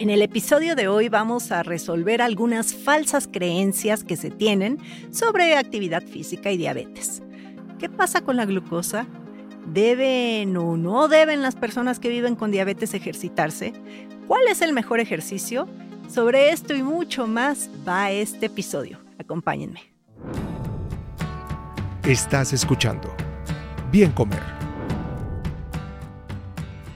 En el episodio de hoy vamos a resolver algunas falsas creencias que se tienen sobre actividad física y diabetes. ¿Qué pasa con la glucosa? ¿Deben o no deben las personas que viven con diabetes ejercitarse? ¿Cuál es el mejor ejercicio? Sobre esto y mucho más va este episodio. Acompáñenme. Estás escuchando Bien Comer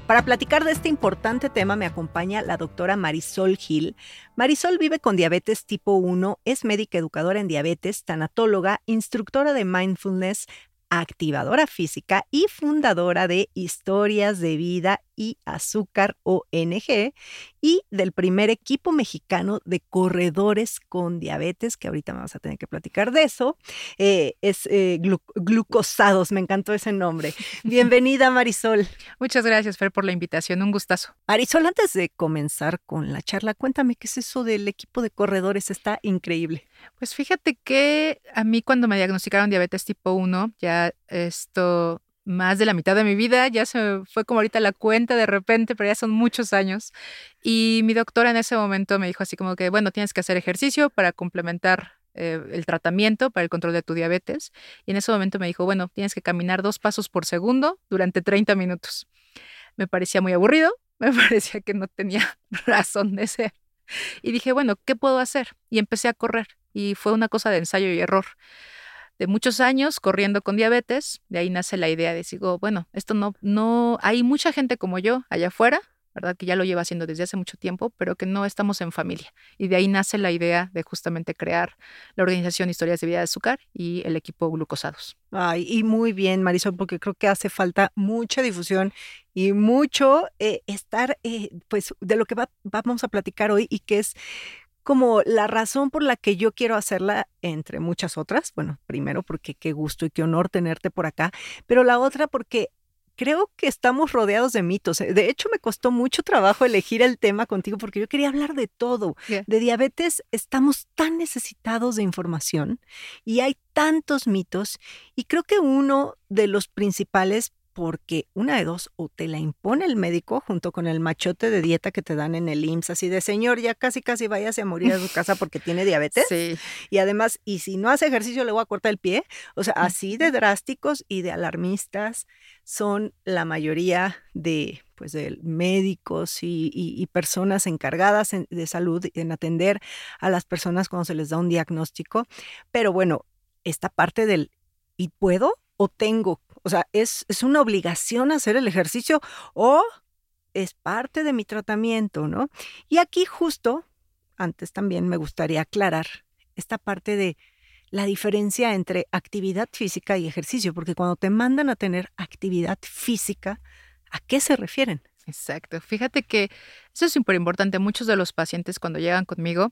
Para platicar de este importante tema me acompaña la doctora Marisol Gil. Marisol vive con diabetes tipo 1, es médica educadora en diabetes, tanatóloga, instructora de mindfulness, activadora física y fundadora de Historias de Vida y Azúcar ONG y del primer equipo mexicano de corredores con diabetes, que ahorita me vas a tener que platicar de eso. Eh, es eh, glucosados, me encantó ese nombre. Bienvenida Marisol. Muchas gracias Fer por la invitación, un gustazo. Marisol, antes de comenzar con la charla, cuéntame qué es eso del equipo de corredores, está increíble. Pues fíjate que a mí cuando me diagnosticaron diabetes tipo 1, ya esto más de la mitad de mi vida, ya se fue como ahorita la cuenta de repente, pero ya son muchos años. Y mi doctora en ese momento me dijo así como que, bueno, tienes que hacer ejercicio para complementar eh, el tratamiento para el control de tu diabetes. Y en ese momento me dijo, bueno, tienes que caminar dos pasos por segundo durante 30 minutos. Me parecía muy aburrido, me parecía que no tenía razón de ser. Y dije, bueno, ¿qué puedo hacer? Y empecé a correr. Y fue una cosa de ensayo y error de muchos años corriendo con diabetes, de ahí nace la idea de decir, bueno, esto no, no, hay mucha gente como yo allá afuera, ¿verdad? Que ya lo lleva haciendo desde hace mucho tiempo, pero que no estamos en familia. Y de ahí nace la idea de justamente crear la organización Historias de Vida de Azúcar y el equipo Glucosados. Ay, y muy bien, Marisol, porque creo que hace falta mucha difusión y mucho eh, estar, eh, pues, de lo que vamos a platicar hoy y que es como la razón por la que yo quiero hacerla, entre muchas otras. Bueno, primero porque qué gusto y qué honor tenerte por acá, pero la otra porque creo que estamos rodeados de mitos. Eh, de hecho, me costó mucho trabajo elegir el tema contigo porque yo quería hablar de todo. De diabetes estamos tan necesitados de información y hay tantos mitos y creo que uno de los principales porque una de dos, o te la impone el médico junto con el machote de dieta que te dan en el IMSS, así de señor, ya casi casi váyase a morir a su casa porque tiene diabetes. Sí. Y además, y si no hace ejercicio le voy a cortar el pie. O sea, así de drásticos y de alarmistas son la mayoría de pues de médicos y, personas encargadas de salud en atender a las personas cuando se les da un diagnóstico. Pero bueno, esta parte del ¿y puedo o tengo o sea, ¿es, es una obligación hacer el ejercicio o es parte de mi tratamiento, ¿no? Y aquí justo, antes también me gustaría aclarar esta parte de la diferencia entre actividad física y ejercicio, porque cuando te mandan a tener actividad física, ¿a qué se refieren? Exacto. Fíjate que eso es súper importante. Muchos de los pacientes cuando llegan conmigo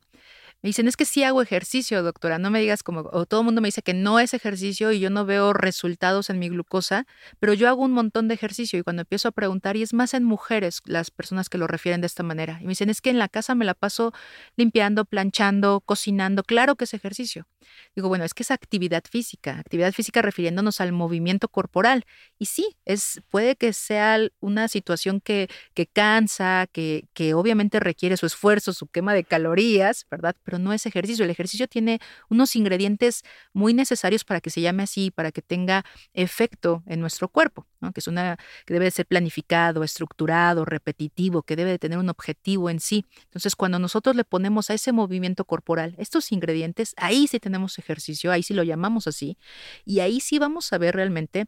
me dicen, es que sí hago ejercicio, doctora, no me digas como, o todo el mundo me dice que no es ejercicio y yo no veo resultados en mi glucosa, pero yo hago un montón de ejercicio y cuando empiezo a preguntar, y es más en mujeres las personas que lo refieren de esta manera, y me dicen, es que en la casa me la paso limpiando, planchando, cocinando, claro que es ejercicio. Digo, bueno, es que es actividad física, actividad física refiriéndonos al movimiento corporal. Y sí, es, puede que sea una situación que, que cansa, que, que obviamente requiere su esfuerzo, su quema de calorías, ¿verdad? Pero no es ejercicio. El ejercicio tiene unos ingredientes muy necesarios para que se llame así, para que tenga efecto en nuestro cuerpo, que es una que debe de ser planificado, estructurado, repetitivo, que debe de tener un objetivo en sí. Entonces, cuando nosotros le ponemos a ese movimiento corporal estos ingredientes, ahí sí tenemos ejercicio, ahí sí lo llamamos así, y ahí sí vamos a ver realmente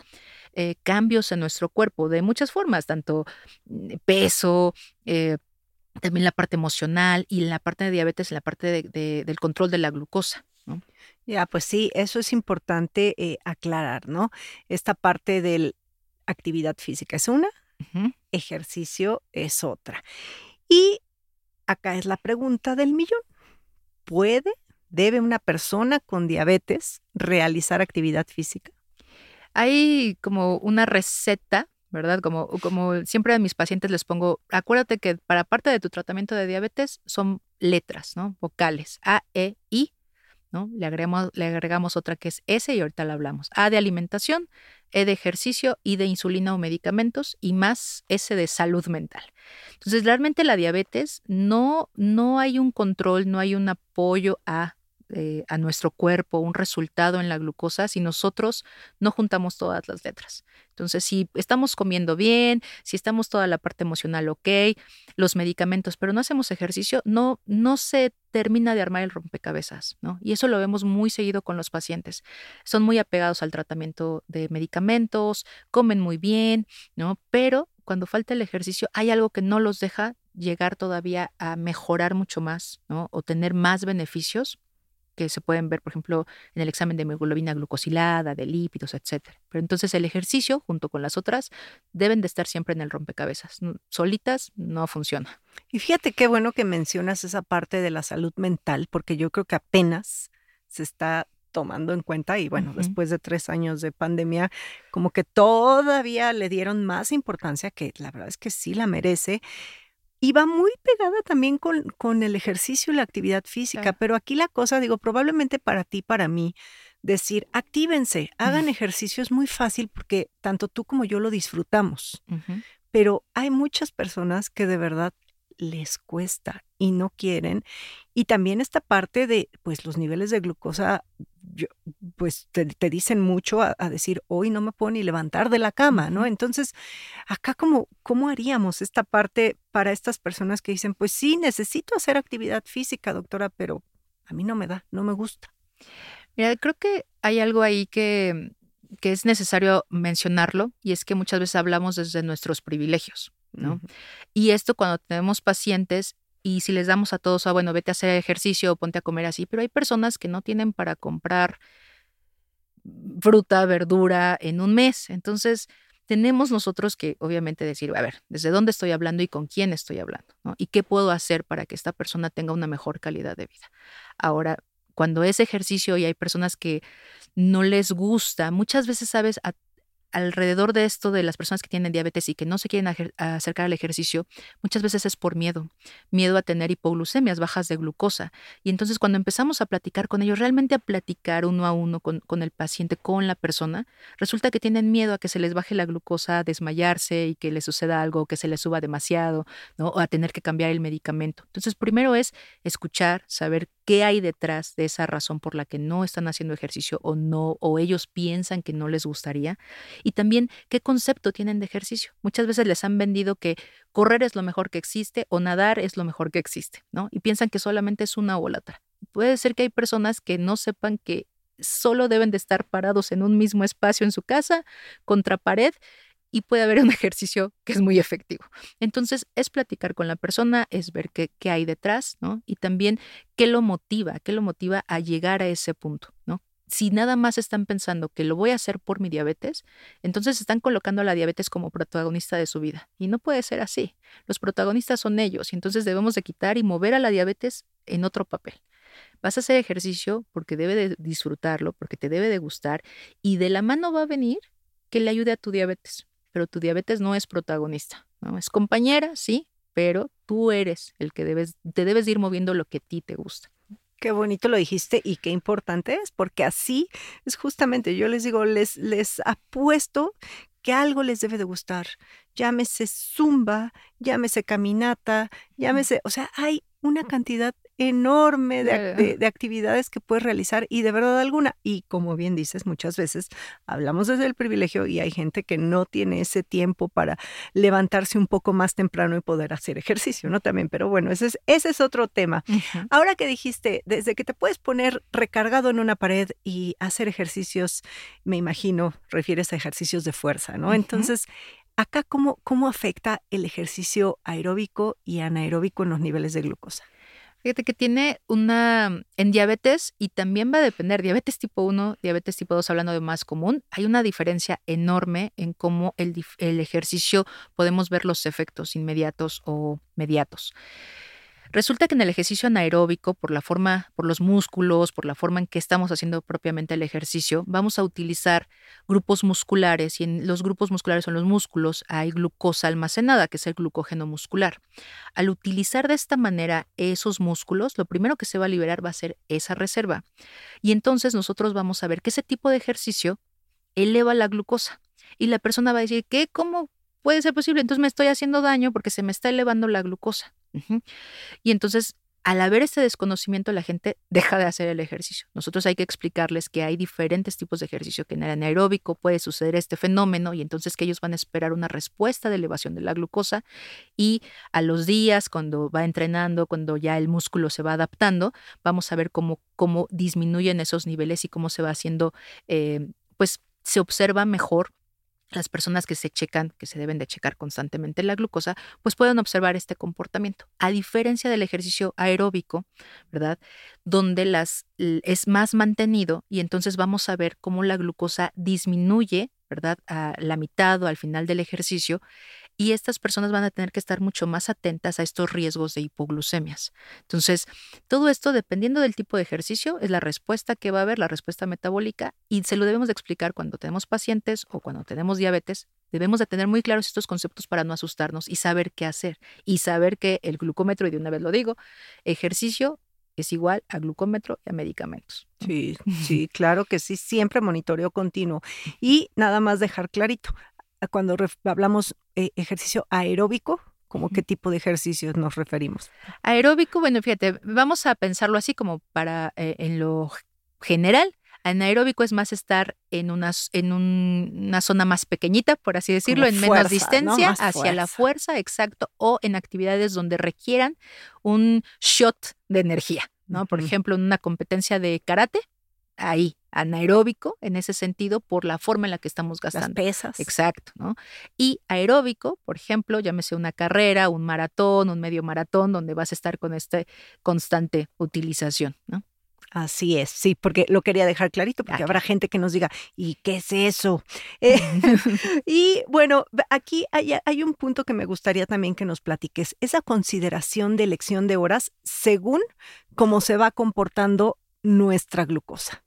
eh, cambios en nuestro cuerpo de muchas formas, tanto mm, peso, eh, también la parte emocional y la parte de diabetes, la parte del control de la glucosa. Ya, pues sí, eso es importante eh, aclarar, ¿no? Esta parte de actividad física es una, ejercicio es otra. Y acá es la pregunta del millón. ¿Puede, debe una persona con diabetes realizar actividad física? Hay como una receta ¿verdad? Como, como siempre a mis pacientes les pongo, acuérdate que para parte de tu tratamiento de diabetes son letras, ¿no? Vocales, A, E, I, ¿no? Le agregamos, le agregamos otra que es S y ahorita la hablamos. A de alimentación, E de ejercicio, I de insulina o medicamentos y más S de salud mental. Entonces, realmente la diabetes no, no hay un control, no hay un apoyo a eh, a nuestro cuerpo un resultado en la glucosa si nosotros no juntamos todas las letras. Entonces, si estamos comiendo bien, si estamos toda la parte emocional ok, los medicamentos, pero no hacemos ejercicio, no, no se termina de armar el rompecabezas, ¿no? Y eso lo vemos muy seguido con los pacientes. Son muy apegados al tratamiento de medicamentos, comen muy bien, ¿no? Pero cuando falta el ejercicio, hay algo que no los deja llegar todavía a mejorar mucho más, ¿no? O tener más beneficios que se pueden ver, por ejemplo, en el examen de hemoglobina glucosilada, de lípidos, etcétera. Pero entonces el ejercicio, junto con las otras, deben de estar siempre en el rompecabezas. Solitas no funciona. Y fíjate qué bueno que mencionas esa parte de la salud mental, porque yo creo que apenas se está tomando en cuenta y bueno, después de tres años de pandemia, como que todavía le dieron más importancia, que la verdad es que sí la merece. Y va muy pegada también con, con el ejercicio y la actividad física, pero aquí la cosa, digo, probablemente para ti, para mí, decir, actívense, hagan ejercicio es muy fácil porque tanto tú como yo lo disfrutamos, pero hay muchas personas que de verdad les cuesta y no quieren. Y también esta parte de, pues los niveles de glucosa, pues te, dicen mucho a, decir, hoy no me puedo ni levantar de la cama, ¿no? Entonces, acá como, ¿cómo haríamos esta parte para estas personas que dicen, pues sí, necesito hacer actividad física, doctora, pero a mí no me da, no me gusta? Mira, creo que hay algo ahí que, que es necesario mencionarlo y es que muchas veces hablamos desde nuestros privilegios. ¿no? Y esto cuando tenemos pacientes y si les damos a todos, ah, bueno, vete a hacer ejercicio o ponte a comer así, pero hay personas que no tienen para comprar fruta, verdura en un mes. Entonces, tenemos nosotros que obviamente decir, a ver, ¿desde dónde estoy hablando y con quién estoy hablando? ¿Y qué puedo hacer para que esta persona tenga una mejor calidad de vida? Ahora, cuando es ejercicio y hay personas que no les gusta, muchas veces, sabes, a alrededor de esto de las personas que tienen diabetes y que no se quieren acercar al ejercicio, muchas veces es por miedo, miedo a tener hipoglucemias, bajas de glucosa. Y entonces cuando empezamos a platicar con ellos, realmente a platicar uno a uno con, con el paciente, con la persona, resulta que tienen miedo a que se les baje la glucosa, a desmayarse y que les suceda algo, que se les suba demasiado, ¿no? o a tener que cambiar el medicamento. Entonces, primero es escuchar, saber qué hay detrás de esa razón por la que no están haciendo ejercicio o no, o ellos piensan que no les gustaría y también qué concepto tienen de ejercicio. Muchas veces les han vendido que correr es lo mejor que existe o nadar es lo mejor que existe, ¿no? Y piensan que solamente es una o la otra. Puede ser que hay personas que no sepan que solo deben de estar parados en un mismo espacio en su casa, contra pared, y puede haber un ejercicio que es muy efectivo. Entonces, es platicar con la persona, es ver qué, qué, hay detrás, ¿no? Y también qué lo motiva, qué lo motiva a llegar a ese punto, ¿no? si nada más están pensando que lo voy a hacer por mi diabetes, entonces están colocando a la diabetes como protagonista de su vida. Y no puede ser así. Los protagonistas son ellos y entonces debemos de quitar y mover a la diabetes en otro papel. Vas a hacer ejercicio porque debe de disfrutarlo, porque te debe de gustar y de la mano va a venir que le ayude a tu diabetes. Pero tu diabetes no es protagonista, ¿no? Es compañera, sí, pero tú eres el que debes, te debes ir moviendo lo que a ti te gusta. Qué bonito lo dijiste y qué importante es, porque así es justamente, yo les digo, les, les apuesto que algo les debe de gustar. Llámese zumba, llámese caminata, llámese, o sea, hay una cantidad enorme de, actividades que puedes realizar y de verdad alguna. Y como bien dices, muchas veces hablamos desde el privilegio y hay gente que no tiene ese tiempo para levantarse un poco más temprano y poder hacer ejercicio, ¿no? También, pero bueno, ese es, ese es otro tema. Ahora que dijiste, desde que te puedes poner recargado en una pared y hacer ejercicios, me imagino, refieres a ejercicios de fuerza, ¿no? Entonces, acá, ¿cómo, ¿cómo afecta el ejercicio aeróbico y anaeróbico en los niveles de glucosa? Fíjate que tiene una, en diabetes, y también va a depender, diabetes tipo 1, diabetes tipo 2, hablando de más común, hay una diferencia enorme en cómo el, el ejercicio podemos ver los efectos inmediatos o mediatos. Resulta que en el ejercicio anaeróbico, por la forma, por los músculos, por la forma en que estamos haciendo propiamente el ejercicio, vamos a utilizar grupos musculares y en los grupos musculares son los músculos hay glucosa almacenada, que es el glucógeno muscular. Al utilizar de esta manera esos músculos, lo primero que se va a liberar va a ser esa reserva. Y entonces nosotros vamos a ver que ese tipo de ejercicio eleva la glucosa. Y la persona va a decir, ¿qué? ¿Cómo puede ser posible? Entonces me estoy haciendo daño porque se me está elevando la glucosa. Y entonces, al haber este desconocimiento, la gente deja de hacer el ejercicio. Nosotros hay que explicarles que hay diferentes tipos de ejercicio, que en el anaeróbico puede suceder este fenómeno y entonces que ellos van a esperar una respuesta de elevación de la glucosa y a los días, cuando va entrenando, cuando ya el músculo se va adaptando, vamos a ver cómo, cómo disminuyen esos niveles y cómo se va haciendo, eh, pues se observa mejor las personas que se checan, que se deben de checar constantemente la glucosa, pues pueden observar este comportamiento. A diferencia del ejercicio aeróbico, ¿verdad? Donde las, es más mantenido y entonces vamos a ver cómo la glucosa disminuye, ¿verdad? A la mitad o al final del ejercicio y estas personas van a tener que estar mucho más atentas a estos riesgos de hipoglucemias. Entonces, todo esto, dependiendo del tipo de ejercicio, es la respuesta que va a haber, la respuesta metabólica, y se lo debemos de explicar cuando tenemos pacientes o cuando tenemos diabetes. Debemos de tener muy claros estos conceptos para no asustarnos y saber qué hacer y saber que el glucómetro, y de una vez lo digo, ejercicio es igual a glucómetro y a medicamentos. Sí, sí, claro que sí, siempre monitoreo continuo. Y nada más dejar clarito, cuando hablamos eh, ejercicio aeróbico, ¿como qué tipo de ejercicios nos referimos? Aeróbico, bueno, fíjate, vamos a pensarlo así como para eh, en lo general. Anaeróbico es más estar en una, en una zona más pequeñita, por así decirlo, en menos distancia, hacia la fuerza, exacto, o en actividades donde requieran un shot de energía, ¿no? Por ejemplo, en una competencia de karate, ahí, anaeróbico en ese sentido por la forma en la que estamos gastando. Las pesas. Exacto, ¿no? Y aeróbico, por ejemplo, llámese una carrera, un maratón, un medio maratón, donde vas a estar con esta constante utilización, ¿no? Así es, sí, porque lo quería dejar clarito, porque habrá gente que nos diga, ¿y qué es eso? Eh, y bueno, aquí hay, hay, un punto que me gustaría también que nos platiques, esa consideración de elección de horas según cómo se va comportando nuestra glucosa.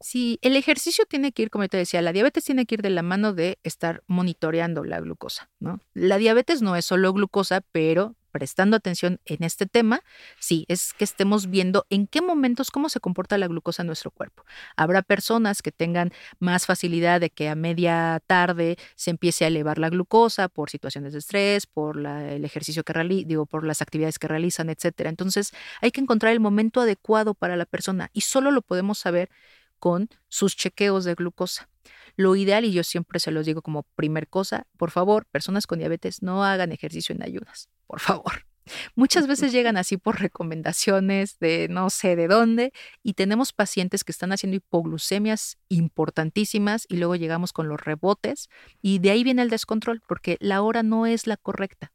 Sí, el ejercicio tiene que ir, como te decía, la diabetes tiene que ir de la mano de estar monitoreando la glucosa, ¿no? La diabetes no es solo glucosa, pero prestando atención en este tema, sí, es que estemos viendo en qué momentos, cómo se comporta la glucosa en nuestro cuerpo. Habrá personas que tengan más facilidad de que a media tarde se empiece a elevar la glucosa por situaciones de estrés, por el ejercicio que realizan, digo, por las actividades que realizan, etcétera. Entonces, hay que encontrar el momento adecuado para la persona y solo lo podemos saber con sus chequeos de glucosa. Lo ideal, y yo siempre se los digo como primer cosa, por favor, personas con diabetes no hagan ejercicio en ayunas, por favor. Muchas veces llegan así por recomendaciones de no sé de dónde y tenemos pacientes que están haciendo hipoglucemias importantísimas y luego llegamos con los rebotes y de ahí viene el descontrol porque la hora no es la correcta.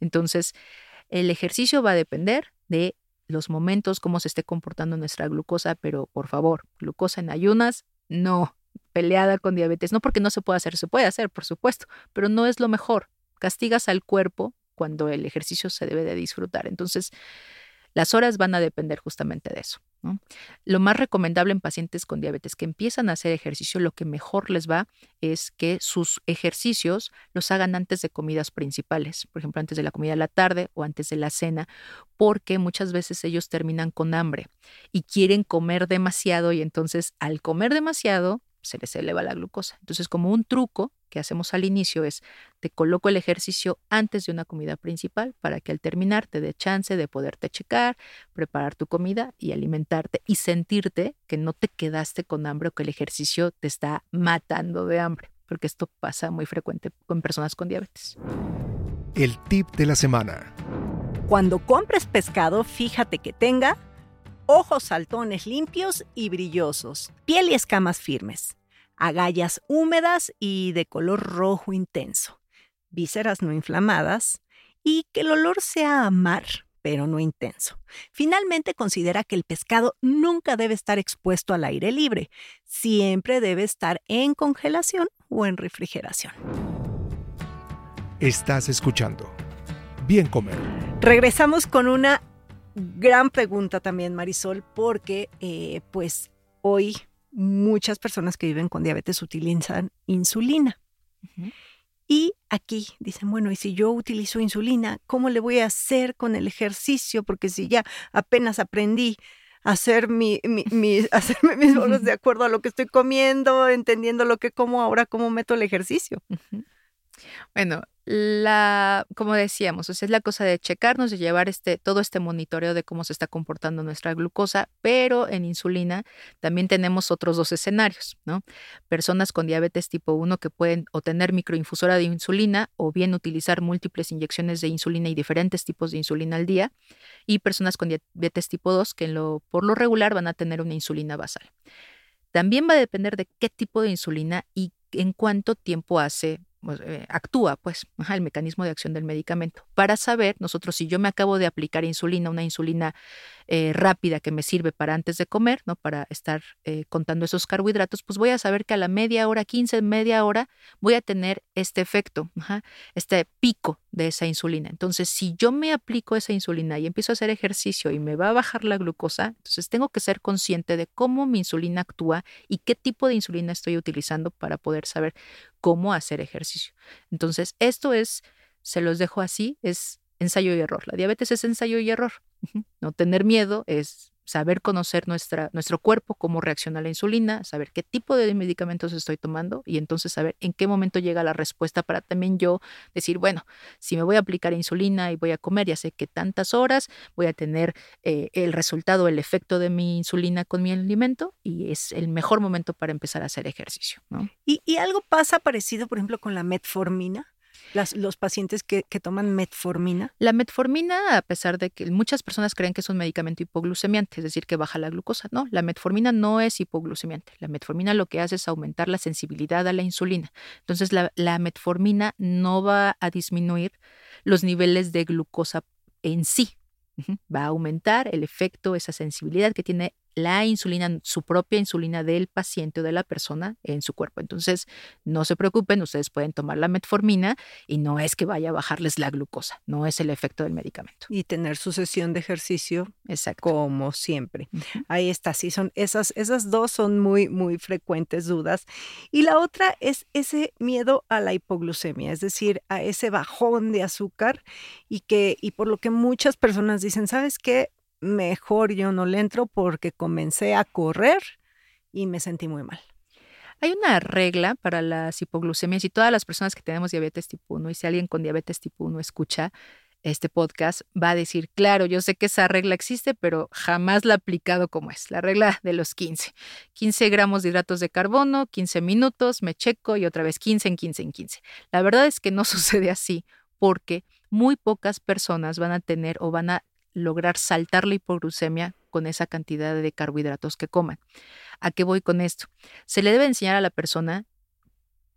Entonces, el ejercicio va a depender de los momentos, cómo se esté comportando nuestra glucosa, pero por favor, glucosa en ayunas, no, peleada con diabetes, no porque no se pueda hacer, se puede hacer, por supuesto, pero no es lo mejor. Castigas al cuerpo cuando el ejercicio se debe de disfrutar. Entonces, las horas van a depender justamente de eso. Lo más recomendable en pacientes con diabetes que empiezan a hacer ejercicio, lo que mejor les va es que sus ejercicios los hagan antes de comidas principales, por ejemplo, antes de la comida de la tarde o antes de la cena, porque muchas veces ellos terminan con hambre y quieren comer demasiado y entonces al comer demasiado se les eleva la glucosa. Entonces, como un truco que hacemos al inicio es, te coloco el ejercicio antes de una comida principal para que al terminar te dé chance de poderte checar, preparar tu comida y alimentarte y sentirte que no te quedaste con hambre o que el ejercicio te está matando de hambre, porque esto pasa muy frecuente con personas con diabetes. El tip de la semana. Cuando compres pescado, fíjate que tenga ojos saltones limpios y brillosos, piel y escamas firmes, agallas húmedas y de color rojo intenso, vísceras no inflamadas y que el olor sea mar, pero no intenso. Finalmente, considera que el pescado nunca debe estar expuesto al aire libre, siempre debe estar en congelación o en refrigeración. Estás escuchando Bien Comer Regresamos con una gran pregunta también, Marisol, porque eh, pues hoy muchas personas que viven con diabetes utilizan insulina. Y aquí dicen, bueno, y si yo utilizo insulina, ¿cómo le voy a hacer con el ejercicio? Porque si ya apenas aprendí a hacer mi, hacerme mis bolos de acuerdo a lo que estoy comiendo, entendiendo lo que como, ahora cómo meto el ejercicio. Bueno, la, como decíamos, es la cosa de checarnos, de llevar este, todo este monitoreo de cómo se está comportando nuestra glucosa, pero en insulina también tenemos otros dos escenarios, ¿no? Personas con diabetes tipo 1 que pueden o tener microinfusora de insulina o bien utilizar múltiples inyecciones de insulina y diferentes tipos de insulina al día, y personas con diabetes tipo 2 que por lo regular van a tener una insulina basal. También va a depender de qué tipo de insulina y en cuánto tiempo hace actúa, pues, el mecanismo de acción del medicamento. Para saber, nosotros, si yo me acabo de aplicar insulina, una insulina eh, rápida que me sirve para antes de comer, ¿no? Para estar eh, contando esos carbohidratos, pues voy a saber que a la media hora, 15, media hora, voy a tener este efecto, este pico de esa insulina. Entonces, si yo me aplico esa insulina y empiezo a hacer ejercicio y me va a bajar la glucosa, entonces tengo que ser consciente de cómo mi insulina actúa y qué tipo de insulina estoy utilizando para poder saber cómo hacer ejercicio. Entonces, esto es, se los dejo así, es ensayo y error. La diabetes es ensayo y error. No tener miedo es saber conocer nuestra, nuestro cuerpo, cómo reacciona la insulina, saber qué tipo de medicamentos estoy tomando y entonces saber en qué momento llega la respuesta para también yo decir, bueno, si me voy a aplicar insulina y voy a comer, ya sé que tantas horas voy a tener eh, el resultado, el efecto de mi insulina con mi alimento y es el mejor momento para empezar a hacer ejercicio. ¿Y, ¿Y algo pasa parecido, por ejemplo, con la metformina? Los pacientes que, toman metformina? La metformina, a pesar de que muchas personas creen que es un medicamento hipoglucemiante, es decir, que baja la glucosa, no, la metformina no es hipoglucemiante. La metformina lo que hace es aumentar la sensibilidad a la insulina. Entonces, la, la metformina no va a disminuir los niveles de glucosa en sí, Va a aumentar el efecto, esa sensibilidad que tiene la insulina, su propia insulina del paciente o de la persona en su cuerpo. Entonces, no se preocupen, ustedes pueden tomar la metformina y no es que vaya a bajarles la glucosa, no es el efecto del medicamento. Y tener su sesión de ejercicio Exacto. como siempre. Ahí está, sí, son esas, esas dos son muy, muy frecuentes dudas. Y la otra es ese miedo a la hipoglucemia, es decir, a ese bajón de azúcar y que, y por lo que muchas personas dicen, ¿sabes qué? Mejor yo no le entro porque comencé a correr y me sentí muy mal. Hay una regla para las hipoglucemias y todas las personas que tenemos diabetes tipo 1 y si alguien con diabetes tipo 1 escucha este podcast va a decir, claro, yo sé que esa regla existe, pero jamás la he aplicado como es, la regla de los 15. 15 gramos de hidratos de carbono, 15 minutos, me checo y otra vez 15 en 15 en 15. La verdad es que no sucede así porque muy pocas personas van a tener o van a lograr saltar la hipoglucemia con esa cantidad de carbohidratos que coman. ¿A qué voy con esto? Se le debe enseñar a la persona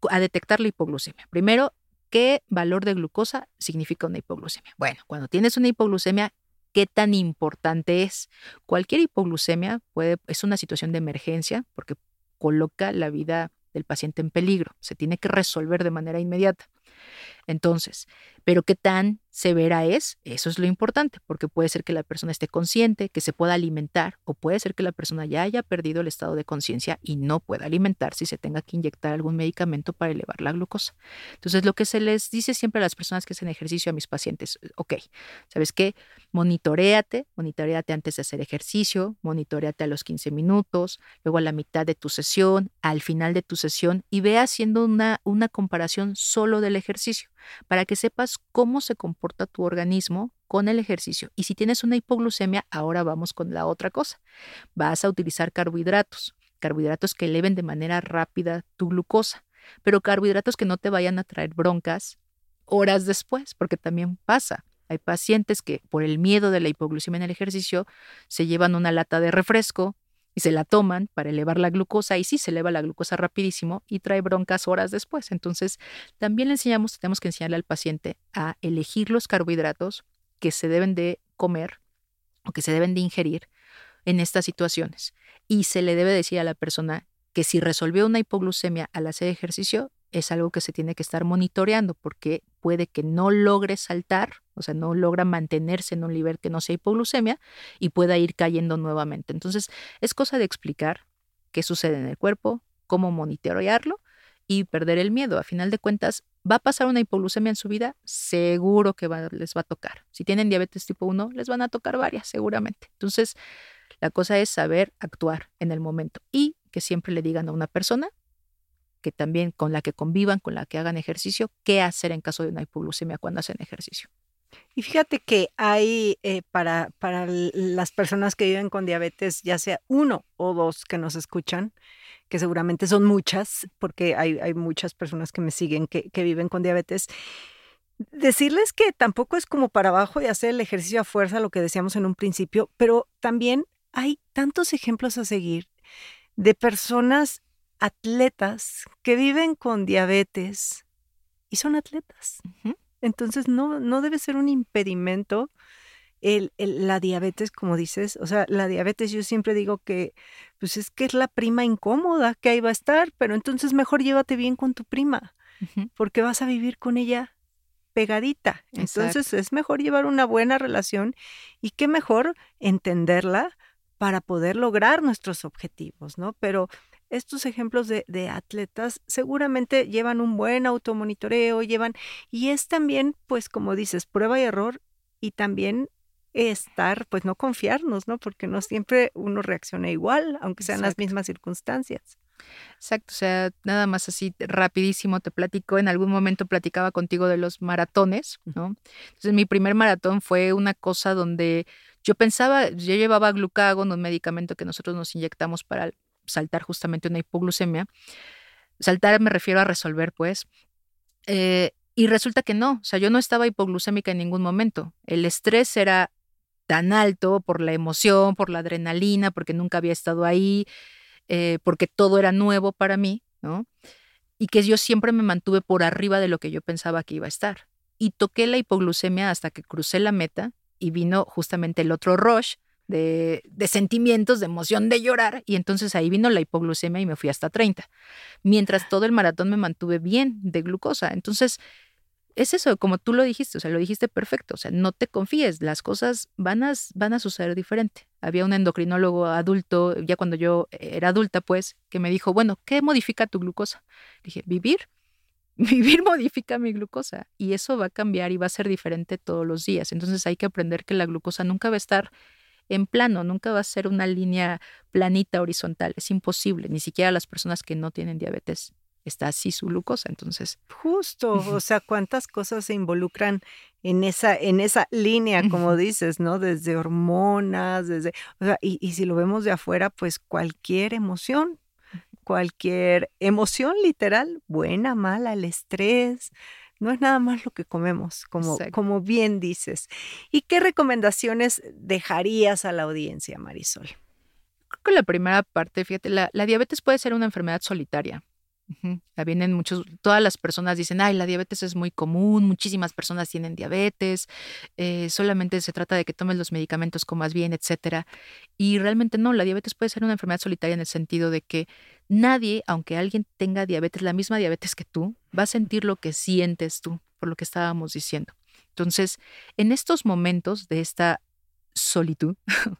a detectar la hipoglucemia. Primero, ¿qué valor de glucosa significa una hipoglucemia? Bueno, cuando tienes una hipoglucemia, ¿qué tan importante es? Cualquier hipoglucemia puede, es una situación de emergencia porque coloca la vida del paciente en peligro. Se tiene que resolver de manera inmediata. Entonces, pero qué tan severa es, eso es lo importante, porque puede ser que la persona esté consciente, que se pueda alimentar, o puede ser que la persona ya haya perdido el estado de conciencia y no pueda alimentarse y se tenga que inyectar algún medicamento para elevar la glucosa. Entonces, lo que se les dice siempre a las personas que hacen ejercicio a mis pacientes, ok, ¿sabes qué? Monitoreate, monitoreate antes de hacer ejercicio, monitoreate a los 15 minutos, luego a la mitad de tu sesión, al final de tu sesión y ve haciendo una, una comparación solo del ejercicio para que sepas cómo se comporta tu organismo con el ejercicio. Y si tienes una hipoglucemia, ahora vamos con la otra cosa. Vas a utilizar carbohidratos, carbohidratos que eleven de manera rápida tu glucosa, pero carbohidratos que no te vayan a traer broncas horas después, porque también pasa. Hay pacientes que por el miedo de la hipoglucemia en el ejercicio se llevan una lata de refresco y se la toman para elevar la glucosa y sí se eleva la glucosa rapidísimo y trae broncas horas después. Entonces, también le enseñamos, tenemos que enseñarle al paciente a elegir los carbohidratos que se deben de comer o que se deben de ingerir en estas situaciones. Y se le debe decir a la persona que si resolvió una hipoglucemia al hacer ejercicio, es algo que se tiene que estar monitoreando porque puede que no logre saltar o sea, no logra mantenerse en un nivel que no sea hipoglucemia y pueda ir cayendo nuevamente. Entonces, es cosa de explicar qué sucede en el cuerpo, cómo monitorearlo y perder el miedo. A final de cuentas, ¿va a pasar una hipoglucemia en su vida? Seguro que les va a tocar. Si tienen diabetes tipo 1, les van a tocar varias, seguramente. Entonces, la cosa es saber actuar en el momento y que siempre le digan a una persona que también con la que convivan, con la que hagan ejercicio, qué hacer en caso de una hipoglucemia cuando hacen ejercicio. Y fíjate que hay eh, para, para las personas que viven con diabetes, ya sea uno o dos que nos escuchan, que seguramente son muchas, porque hay, hay muchas personas que me siguen que, que viven con diabetes, decirles que tampoco es como para abajo y hacer el ejercicio a fuerza, lo que decíamos en un principio, pero también hay tantos ejemplos a seguir de personas atletas que viven con diabetes y son atletas. Entonces no, no debe ser un impedimento el, la diabetes, como dices. O sea, la diabetes yo siempre digo que pues es que es la prima incómoda que ahí va a estar, pero entonces mejor llévate bien con tu prima, porque vas a vivir con ella pegadita. Entonces es mejor llevar una buena relación y qué mejor entenderla para poder lograr nuestros objetivos, ¿no? Pero estos ejemplos de, de, atletas seguramente llevan un buen automonitoreo, llevan, y es también, pues como dices, prueba y error y también estar, pues no confiarnos, ¿no? Porque no siempre uno reacciona igual, aunque sean las mismas circunstancias. Exacto, o sea, nada más así rapidísimo te platico, en algún momento platicaba contigo de los maratones, ¿no? Entonces mi primer maratón fue una cosa donde yo pensaba, yo llevaba glucagon, un medicamento que nosotros nos inyectamos para saltar justamente una hipoglucemia. Saltar me refiero a resolver, pues. Eh, y resulta que no, o sea, yo no estaba hipoglucémica en ningún momento. El estrés era tan alto por la emoción, por la adrenalina, porque nunca había estado ahí, eh, porque todo era nuevo para mí, ¿no? Y que yo siempre me mantuve por arriba de lo que yo pensaba que iba a estar. Y toqué la hipoglucemia hasta que crucé la meta y vino justamente el otro rush de, sentimientos, de emoción, de llorar, y entonces ahí vino la hipoglucemia y me fui hasta 30, mientras todo el maratón me mantuve bien de glucosa. Entonces, es eso, como tú lo dijiste, o sea, lo dijiste perfecto, o sea, no te confíes, las cosas van a, van a suceder diferente. Había un endocrinólogo adulto, ya cuando yo era adulta, pues, que me dijo, bueno, ¿qué modifica tu glucosa? Dije, vivir. Vivir modifica mi glucosa y eso va a cambiar y va a ser diferente todos los días. Entonces hay que aprender que la glucosa nunca va a estar en plano, nunca va a ser una línea planita horizontal, es imposible, ni siquiera las personas que no tienen diabetes está así su glucosa, entonces. Justo, o sea, cuántas cosas se involucran en esa, en esa línea, como dices, ¿no? Desde hormonas, desde, o sea, y, y si lo vemos de afuera, pues cualquier emoción, cualquier emoción literal, buena, mala, el estrés, no es nada más lo que comemos, como, como bien dices. ¿Y qué recomendaciones dejarías a la audiencia, Marisol? Creo que la primera parte, fíjate, la, la diabetes puede ser una enfermedad solitaria. La vienen muchos, todas las personas dicen, ay, la diabetes es muy común, muchísimas personas tienen diabetes, eh, solamente se trata de que tomes los medicamentos, comas bien, etcétera. Y realmente no, la diabetes puede ser una enfermedad solitaria en el sentido de que nadie, aunque alguien tenga diabetes, la misma diabetes que tú, va a sentir lo que sientes tú, por lo que estábamos diciendo. Entonces, en estos momentos de esta solitud,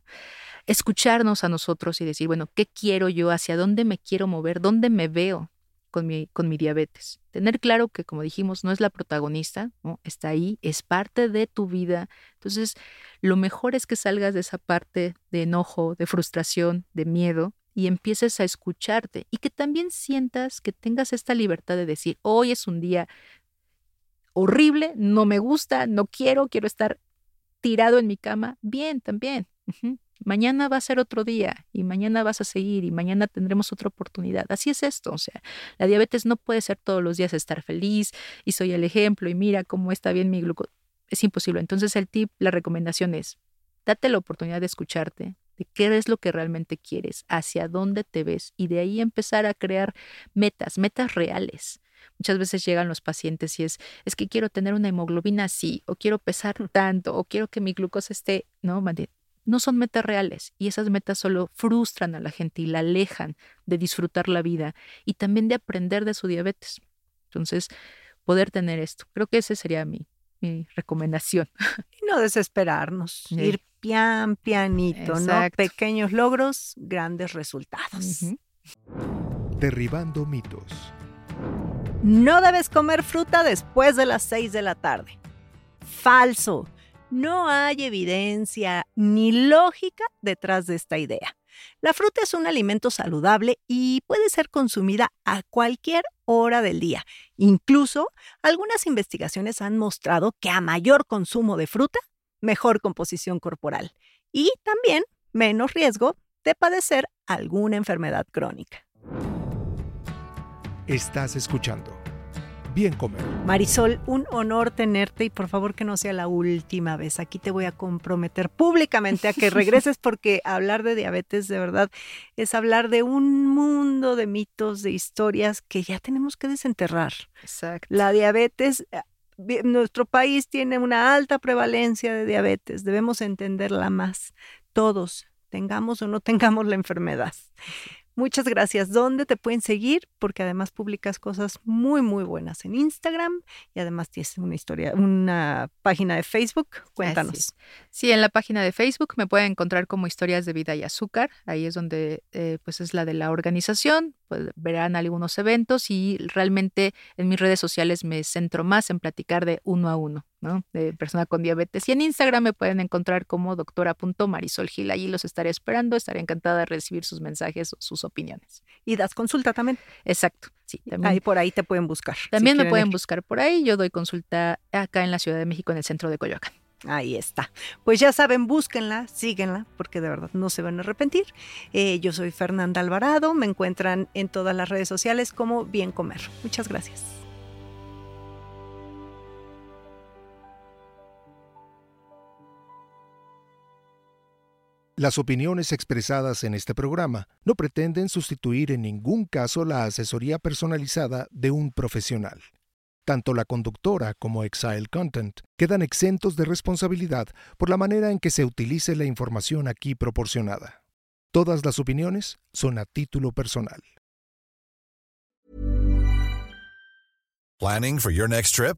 escucharnos a nosotros y decir, bueno, ¿qué quiero yo? ¿Hacia dónde me quiero mover? ¿Dónde me veo? Con mi, con mi diabetes. Tener claro que, como dijimos, no es la protagonista, está ahí, es parte de tu vida. Entonces, lo mejor es que salgas de esa parte de enojo, de frustración, de miedo y empieces a escucharte y que también sientas que tengas esta libertad de decir, hoy es un día horrible, no me gusta, no quiero, quiero estar tirado en mi cama. Bien, también mañana va a ser otro día y mañana vas a seguir y mañana tendremos otra oportunidad. Así es esto, o sea, la diabetes no puede ser todos los días estar feliz y soy el ejemplo y mira cómo está bien mi glucosa. Es imposible. Entonces el tip, la recomendación es, date la oportunidad de escucharte, de qué es lo que realmente quieres, hacia dónde te ves y de ahí empezar a crear metas, metas reales. Muchas veces llegan los pacientes y es, es que quiero tener una hemoglobina así, o quiero pesar tanto, o quiero que mi glucosa esté, no, no son metas reales y esas metas solo frustran a la gente y la alejan de disfrutar la vida y también de aprender de su diabetes. Entonces, poder tener esto. Creo que ese sería mi, mi recomendación. Y no desesperarnos, Sí. ir pian pianito, ¿no? Pequeños logros, grandes resultados. Derribando mitos. No debes comer fruta después de las 6 de la tarde. Falso. No hay evidencia ni lógica detrás de esta idea. La fruta es un alimento saludable y puede ser consumida a cualquier hora del día. Incluso, algunas investigaciones han mostrado que a mayor consumo de fruta, mejor composición corporal y también menos riesgo de padecer alguna enfermedad crónica. Estás escuchando. Bien comer. Marisol, un honor tenerte y por favor que no sea la última vez. Aquí te voy a comprometer públicamente a que regreses porque hablar de diabetes de verdad es hablar de un mundo de mitos, de historias que ya tenemos que desenterrar. Exacto. La diabetes, eh, nuestro país tiene una alta prevalencia de diabetes, debemos entenderla más. Todos, tengamos o no tengamos la enfermedad. Muchas gracias. ¿Dónde te pueden seguir? Porque además publicas cosas muy, muy buenas en Instagram y además tienes una historia, una página de Facebook. Cuéntanos. Sí, en la página de Facebook me pueden encontrar como Historias de Vida y Azúcar. Ahí es donde eh, pues es la de la organización. Pues verán algunos eventos y realmente en mis redes sociales me centro más en platicar de uno a uno, ¿no? De persona con diabetes. Y en Instagram me pueden encontrar como doctora.marisolgil. Allí los estaré esperando. Estaré encantada de recibir sus mensajes o sus opiniones. Y das consulta también. Exacto. Sí, también. Ahí por ahí te pueden buscar. si También me quieren pueden ir. buscar por ahí. Yo doy consulta acá en la Ciudad de México, en el centro de Coyoacán. Ahí está. Pues ya saben, búsquenla, síguenla, porque de verdad no se van a arrepentir. Eh, yo soy Fernanda Alvarado, me encuentran en todas las redes sociales como Bien Comer. Muchas gracias. Las opiniones expresadas en este programa no pretenden sustituir en ningún caso la asesoría personalizada de un profesional. Tanto la conductora como Exile Content quedan exentos de responsabilidad por la manera en que se utilice la información aquí proporcionada. Todas las opiniones son a título personal. Planning for your next trip?